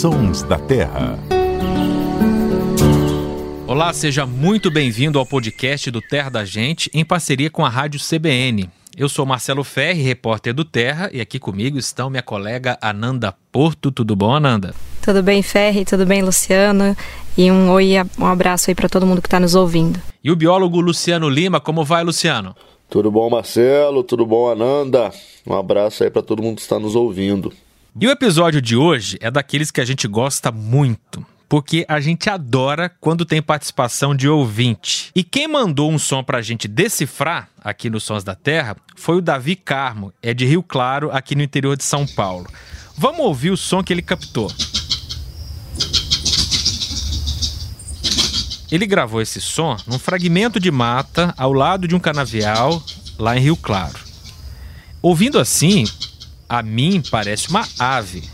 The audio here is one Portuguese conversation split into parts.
Sons da Terra. Olá, seja muito bem-vindo ao podcast do Terra da Gente, em parceria com a Rádio CBN. Eu sou Marcelo Ferri, repórter do Terra, e aqui comigo estão minha colega Ananda Porto. Tudo bom, Ananda? Tudo bem, Ferri? Tudo bem, Luciano? E um oi, um abraço aí para todo mundo que está nos ouvindo. E o biólogo Luciano Lima, como vai, Luciano? Tudo bom, Marcelo? Tudo bom, Ananda? Um abraço aí para todo mundo que está nos ouvindo. E o episódio de hoje é daqueles que a gente gosta muito, porque a gente adora quando tem participação de ouvinte. E quem mandou um som pra gente decifrar aqui nos Sons da Terra foi o Davi Carmo, é de Rio Claro, aqui no interior de São Paulo. Vamos ouvir o som que ele captou. Ele gravou esse som num fragmento de mata ao lado de um canavial lá em Rio Claro. Ouvindo assim, a mim parece uma ave,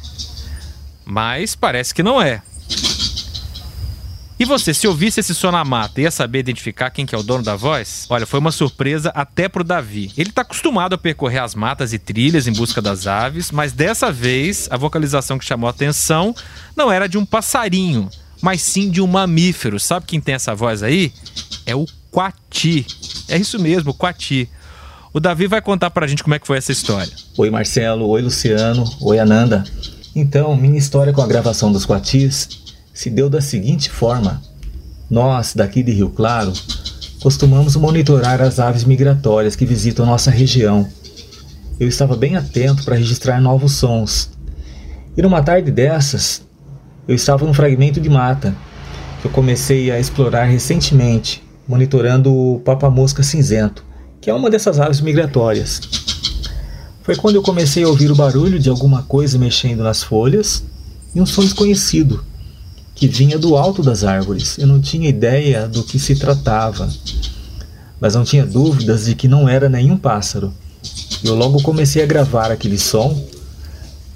mas parece que não é. E você, se ouvisse esse som na mata, ia saber identificar quem que é o dono da voz? Olha, foi uma surpresa até pro Davi. Ele tá acostumado a percorrer as matas e trilhas em busca das aves, mas dessa vez a vocalização que chamou a atenção não era de um passarinho, mas sim de um mamífero. Sabe quem tem essa voz aí? É o Quati. É isso mesmo, Quati. O Davi vai contar pra gente como é que foi essa história. Oi Marcelo, oi Luciano, oi Ananda. Então, minha história com a gravação dos Quatis se deu da seguinte forma. Nós, daqui de Rio Claro, costumamos monitorar as aves migratórias que visitam nossa região. Eu estava bem atento para registrar novos sons. E numa tarde dessas, eu estava num fragmento de mata que eu comecei a explorar recentemente, monitorando o papa-mosca cinzento que é uma dessas aves migratórias. Foi quando eu comecei a ouvir o barulho de alguma coisa mexendo nas folhas e um som desconhecido que vinha do alto das árvores. Eu não tinha ideia do que se tratava, mas não tinha dúvidas de que não era nenhum pássaro. Eu logo comecei a gravar aquele som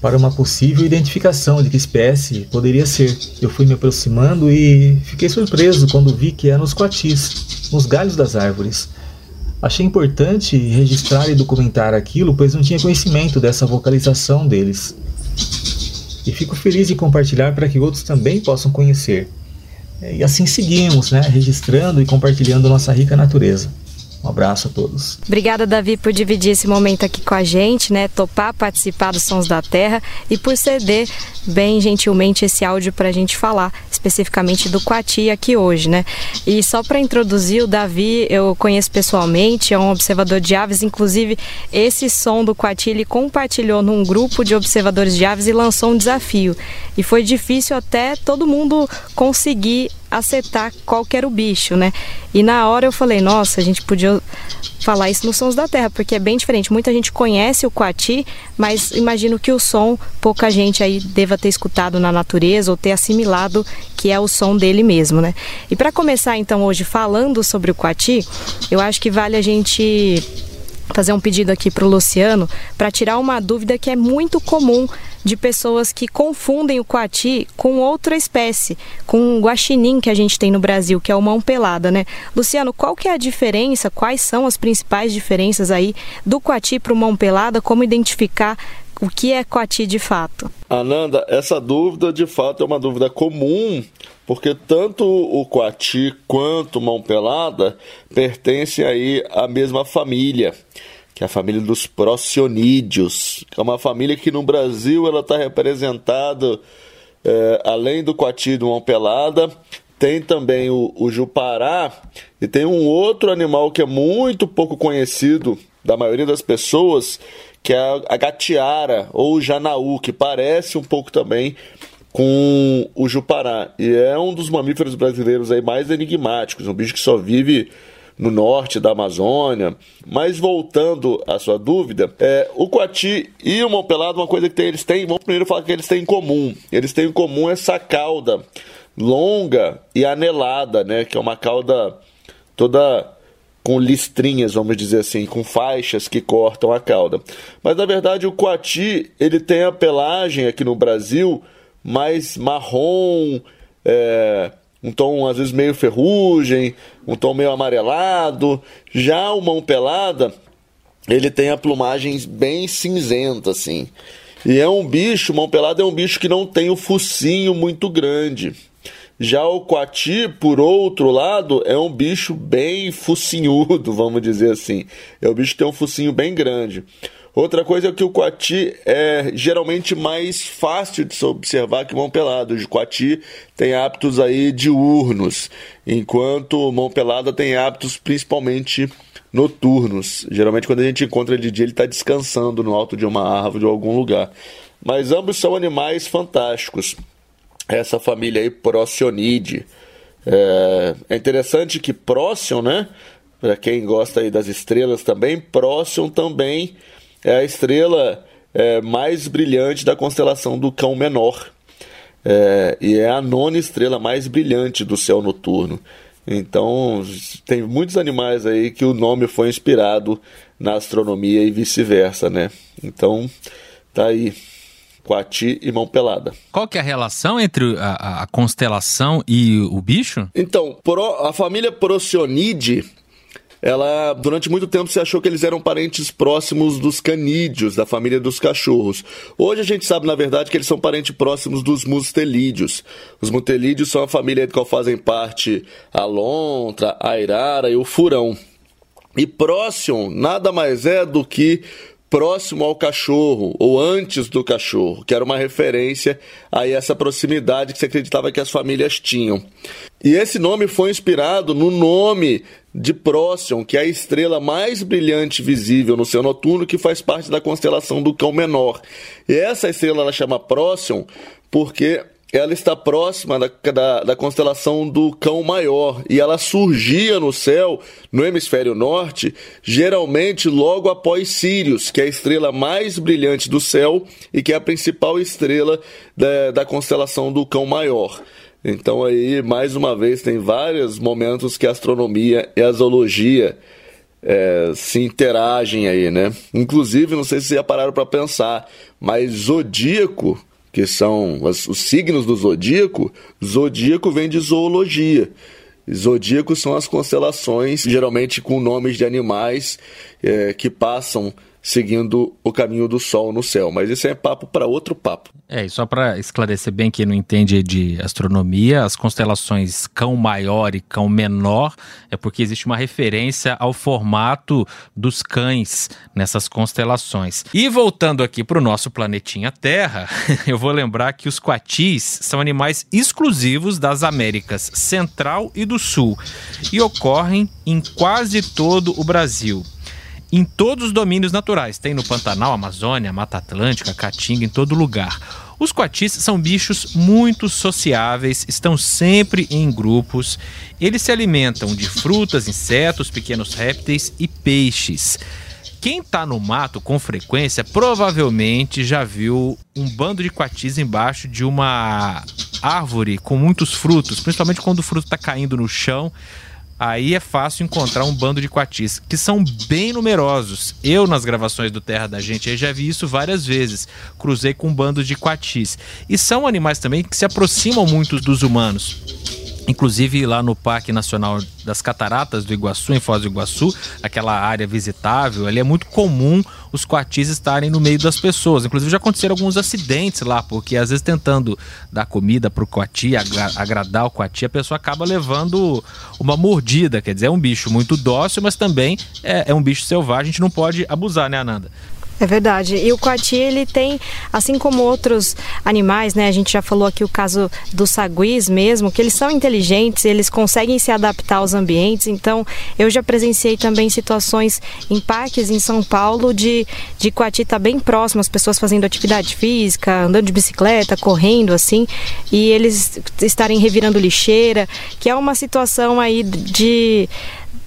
para uma possível identificação de que espécie poderia ser. Eu fui me aproximando e fiquei surpreso quando vi que eram os coatis, nos galhos das árvores. Achei importante registrar e documentar aquilo, pois não tinha conhecimento dessa vocalização deles. E fico feliz de compartilhar para que outros também possam conhecer. E assim seguimos, né, registrando e compartilhando nossa rica natureza. Um abraço a todos. Obrigada, Davi, por dividir esse momento aqui com a gente, né? Topar participar dos Sons da Terra e por ceder bem gentilmente esse áudio para a gente falar especificamente do Quati aqui hoje, né? E só para introduzir o Davi, eu conheço pessoalmente, é um observador de aves, inclusive esse som do Quati ele compartilhou num grupo de observadores de aves e lançou um desafio. E foi difícil até todo mundo conseguir acertar qual que era o bicho, né? E na hora eu falei, nossa, a gente podia falar isso nos Sons da Terra, porque é bem diferente. Muita gente conhece o Coati, mas imagino que o som pouca gente aí deva ter escutado na natureza ou ter assimilado que é o som dele mesmo, né? E para começar então hoje falando sobre o Coati, eu acho que vale a gente fazer um pedido aqui para o Luciano para tirar uma dúvida que é muito comum de pessoas que confundem o coati com outra espécie, com o guaxinim que a gente tem no Brasil, que é o mão pelada, né? Luciano, qual que é a diferença? Quais são as principais diferenças aí do coati para o mão pelada? Como identificar o que é coati de fato? Ananda, essa dúvida de fato é uma dúvida comum, porque tanto o coati quanto mão pelada pertencem aí à mesma família que é a família dos procionídeos, que é uma família que no Brasil ela está representada, é, além do coati do mão pelada, tem também o, o jupará e tem um outro animal que é muito pouco conhecido da maioria das pessoas, que é a gatiara ou o janaú, que parece um pouco também com o jupará. E é um dos mamíferos brasileiros aí mais enigmáticos, um bicho que só vive no norte da Amazônia. Mas voltando à sua dúvida, é, o coati e o mão pelado, uma coisa que tem, eles têm, vamos primeiro falar que eles têm em comum. Eles têm em comum essa cauda longa e anelada, né? Que é uma cauda toda com listrinhas, vamos dizer assim, com faixas que cortam a cauda. Mas na verdade o coati ele tem a pelagem aqui no Brasil mais marrom, é, um tom às vezes meio ferrugem, um tom meio amarelado. Já o mão pelada, ele tem a plumagem bem cinzenta assim. E é um bicho, mão pelada é um bicho que não tem o focinho muito grande. Já o coati, por outro lado, é um bicho bem focinhudo, vamos dizer assim. É um bicho que tem um focinho bem grande. Outra coisa é que o coati é geralmente mais fácil de se observar que mão pelada. O coati tem hábitos aí diurnos, enquanto mão pelada tem hábitos principalmente noturnos. Geralmente quando a gente encontra ele de dia ele está descansando no alto de uma árvore ou algum lugar. Mas ambos são animais fantásticos. Essa família aí, Procyon É, é interessante que Procyon, né? Para quem gosta aí das estrelas também, Procyon também é a estrela é, mais brilhante da constelação do Cão Menor. É, e é a nona estrela mais brilhante do céu noturno. Então, tem muitos animais aí que o nome foi inspirado na astronomia e vice-versa, né? Então, tá aí. Coati e mão pelada. Qual que é a relação entre a, a constelação e o bicho? Então, a família Procyon ela durante muito tempo se achou que eles eram parentes próximos dos canídeos, da família dos cachorros. Hoje a gente sabe, na verdade, que eles são parentes próximos dos mustelídeos. Os mustelídeos são a família de qual fazem parte a lontra, a irara e o furão. E próximo nada mais é do que próximo ao cachorro ou antes do cachorro, que era uma referência a essa proximidade que se acreditava que as famílias tinham. E esse nome foi inspirado no nome de Próxion, que é a estrela mais brilhante visível no céu noturno, que faz parte da constelação do Cão Menor. E essa estrela ela chama Próxion porque ela está próxima da, da, da, constelação do Cão Maior e ela surgia no céu, no hemisfério norte, geralmente logo após Sirius, que é a estrela mais brilhante do céu e que é a principal estrela da, da constelação do Cão Maior. Então aí, mais uma vez, tem vários momentos que a astronomia e a zoologia é, se interagem aí, né? Inclusive, não sei se já pararam para pensar, mas zodíaco que são os, os signos do zodíaco, zodíaco vem de zoologia. Zodíacos são as constelações, geralmente com nomes de animais é, que passam seguindo o caminho do Sol no céu. Mas isso é papo para outro papo. É, e só para esclarecer bem quem não entende de astronomia, as constelações Cão Maior e Cão Menor é porque existe uma referência ao formato dos cães nessas constelações. E voltando aqui para o nosso planetinha Terra, eu vou lembrar que os coatis são animais exclusivos das Américas Central e do Sul e ocorrem em quase todo o Brasil em todos os domínios naturais. Tem no Pantanal, Amazônia, Mata Atlântica, Caatinga, em todo lugar. Os coatis são bichos muito sociáveis, estão sempre em grupos. Eles se alimentam de frutas, insetos, pequenos répteis e peixes. Quem está no mato com frequência provavelmente já viu um bando de coatis embaixo de uma árvore com muitos frutos, principalmente quando o fruto está caindo no chão aí é fácil encontrar um bando de coatis, que são bem numerosos. Eu, nas gravações do Terra da Gente, já vi isso várias vezes. Cruzei com um bando de coatis. E são animais também que se aproximam muito dos humanos. Inclusive lá no Parque Nacional das Cataratas do Iguaçu, em Foz do Iguaçu, aquela área visitável, ali é muito comum os coatis estarem no meio das pessoas. Inclusive já aconteceram alguns acidentes lá, porque às vezes tentando dar comida para o coati, agradar o coati, a pessoa acaba levando uma mordida. Quer dizer, é um bicho muito dócil, mas também é, é um bicho selvagem, a gente não pode abusar, né, Ananda? É verdade. E o coati, ele tem, assim como outros animais, né? A gente já falou aqui o caso dos saguis mesmo, que eles são inteligentes, eles conseguem se adaptar aos ambientes. Então, eu já presenciei também situações em parques em São Paulo de, de coati estar tá bem próximo, as pessoas fazendo atividade física, andando de bicicleta, correndo, assim, e eles estarem revirando lixeira, que é uma situação aí de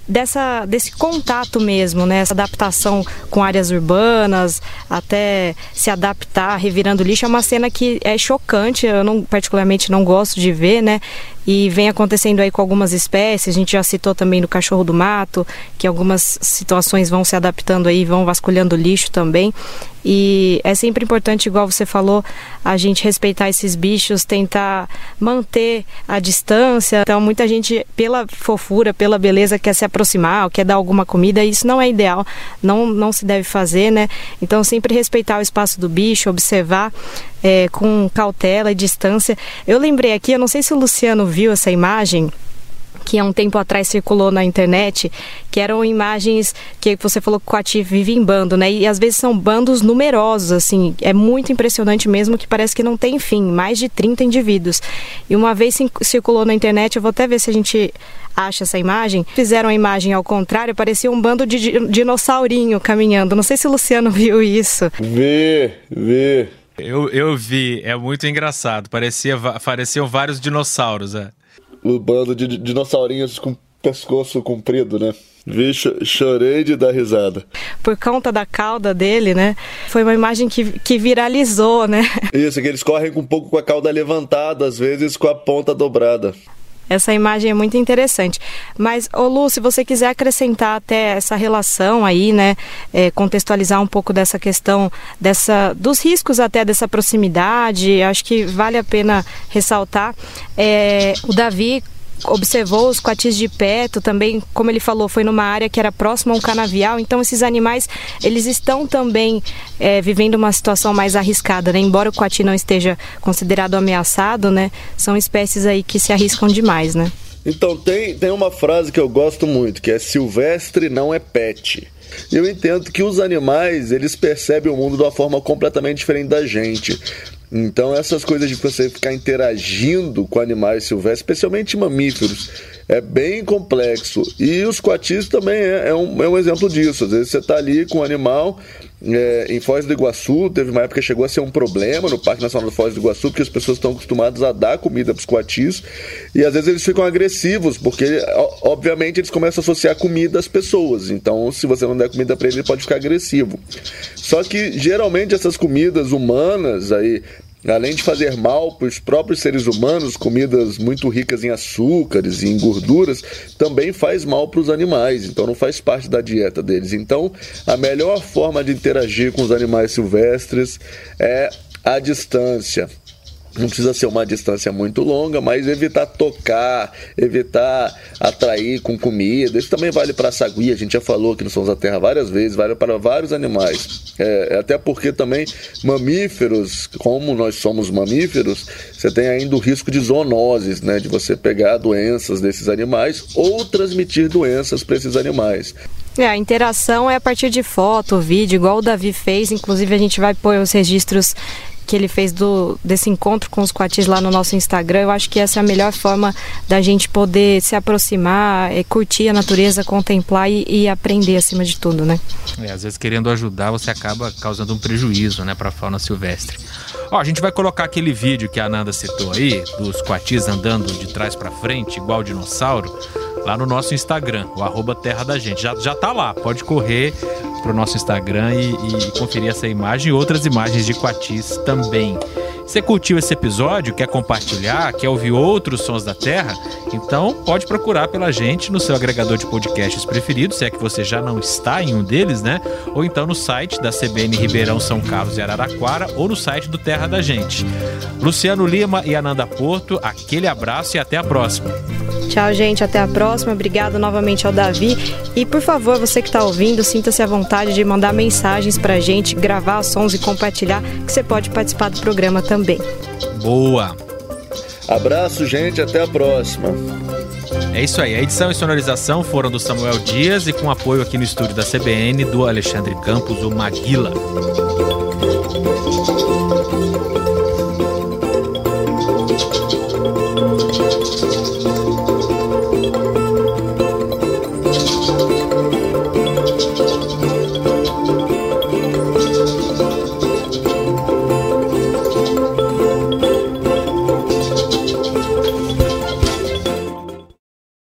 dessa, desse contato mesmo, né? Essa adaptação com áreas urbanas, até se adaptar, revirando lixo, é uma cena que é chocante, eu não, particularmente não gosto de ver, né? E vem acontecendo aí com algumas espécies, a gente já citou também no cachorro do mato, que algumas situações vão se adaptando aí, vão vasculhando lixo também. E é sempre importante, igual você falou, a gente respeitar esses bichos, tentar manter a distância. Então, muita gente, pela fofura, pela beleza, quer se aproximar, quer dar alguma comida, e isso não é ideal, não, não se deve fazer, né? Então, sempre respeitar o espaço do bicho, observar é, com cautela e distância. Eu lembrei aqui, eu não sei se o Luciano viu essa imagem que há um tempo atrás circulou na internet, que eram imagens que você falou que o Coati vive em bando, né? E às vezes são bandos numerosos, assim, é muito impressionante mesmo que parece que não tem fim, mais de 30 indivíduos. E uma vez circulou na internet, eu vou até ver se a gente acha essa imagem, fizeram a imagem ao contrário, parecia um bando de dinossaurinho caminhando. Não sei se o Luciano viu isso. Vê, vê. Eu, eu vi, é muito engraçado. Parecia, pareciam vários dinossauros, é o bando de dinossaurinhos com pescoço comprido, né? Vi, chorei de dar risada. Por conta da cauda dele, né? Foi uma imagem que, que viralizou, né? Isso, que eles correm um pouco com a cauda levantada, às vezes com a ponta dobrada. Essa imagem é muito interessante. Mas, ô Lu, se você quiser acrescentar até essa relação aí, né? É, contextualizar um pouco dessa questão dessa, dos riscos até dessa proximidade, acho que vale a pena ressaltar. É, o Davi observou os coatis de perto, também, como ele falou, foi numa área que era próxima a um canavial, então esses animais, eles estão também é, vivendo uma situação mais arriscada, né? Embora o coati não esteja considerado ameaçado, né? São espécies aí que se arriscam demais, né? Então, tem, tem uma frase que eu gosto muito, que é silvestre não é pet. Eu entendo que os animais, eles percebem o mundo de uma forma completamente diferente da gente. Então, essas coisas de você ficar interagindo com animais silvestres, especialmente mamíferos, é bem complexo. E os coatis também é, é, um, é um exemplo disso. Às vezes você está ali com um animal é, em Foz do Iguaçu, teve uma época que chegou a ser um problema no Parque Nacional de Foz do Iguaçu, porque as pessoas estão acostumadas a dar comida para os coatis, e às vezes eles ficam agressivos, porque obviamente eles começam a associar comida às pessoas. Então, se você não der comida para ele, ele pode ficar agressivo. Só que geralmente essas comidas humanas aí além de fazer mal para os próprios seres humanos, comidas muito ricas em açúcares e em gorduras, também faz mal para os animais, então não faz parte da dieta deles. Então, a melhor forma de interagir com os animais silvestres é a distância. Não precisa ser uma distância muito longa, mas evitar tocar, evitar atrair com comida. Isso também vale para a sagui, a gente já falou aqui no Sons da Terra várias vezes, vale para vários animais. É, até porque também mamíferos, como nós somos mamíferos, você tem ainda o risco de zoonoses, né? De você pegar doenças desses animais ou transmitir doenças para esses animais. É, a interação é a partir de foto, vídeo, igual o Davi fez. Inclusive, a gente vai pôr os registros que ele fez do, desse encontro com os coatis lá no nosso Instagram. Eu acho que essa é a melhor forma da gente poder se aproximar, é, curtir a natureza, contemplar e, e, aprender acima de tudo, né? É, às vezes querendo ajudar, você acaba causando um prejuízo, né, para a fauna silvestre. Ó, a gente vai colocar aquele vídeo que a Ananda citou aí, dos coatis andando de trás para frente, igual dinossauro, lá no nosso Instagram, o arroba Terra da Gente. Já, já tá lá, pode correr para o nosso Instagram e, e, conferir essa imagem e outras imagens de Coatis também. Você curtiu esse episódio, quer compartilhar, quer ouvir outros sons da Terra? Então pode procurar pela gente no seu agregador de podcasts preferido, se é que você já não está em um deles, né? Ou então no site da CBN Ribeirão São Carlos e Araraquara ou no site do Terra da Gente. Luciano Lima e Ananda Porto, aquele abraço e até a próxima. Tchau, gente. Até a próxima. Obrigado novamente ao Davi. E por favor, você que está ouvindo, sinta-se à vontade de mandar mensagens para a gente, gravar sons e compartilhar, que você pode participar do programa também. Boa! Abraço, gente. Até a próxima. É isso aí. A edição e sonorização foram do Samuel Dias e com apoio aqui no estúdio da CBN do Alexandre Campos, o Maguila.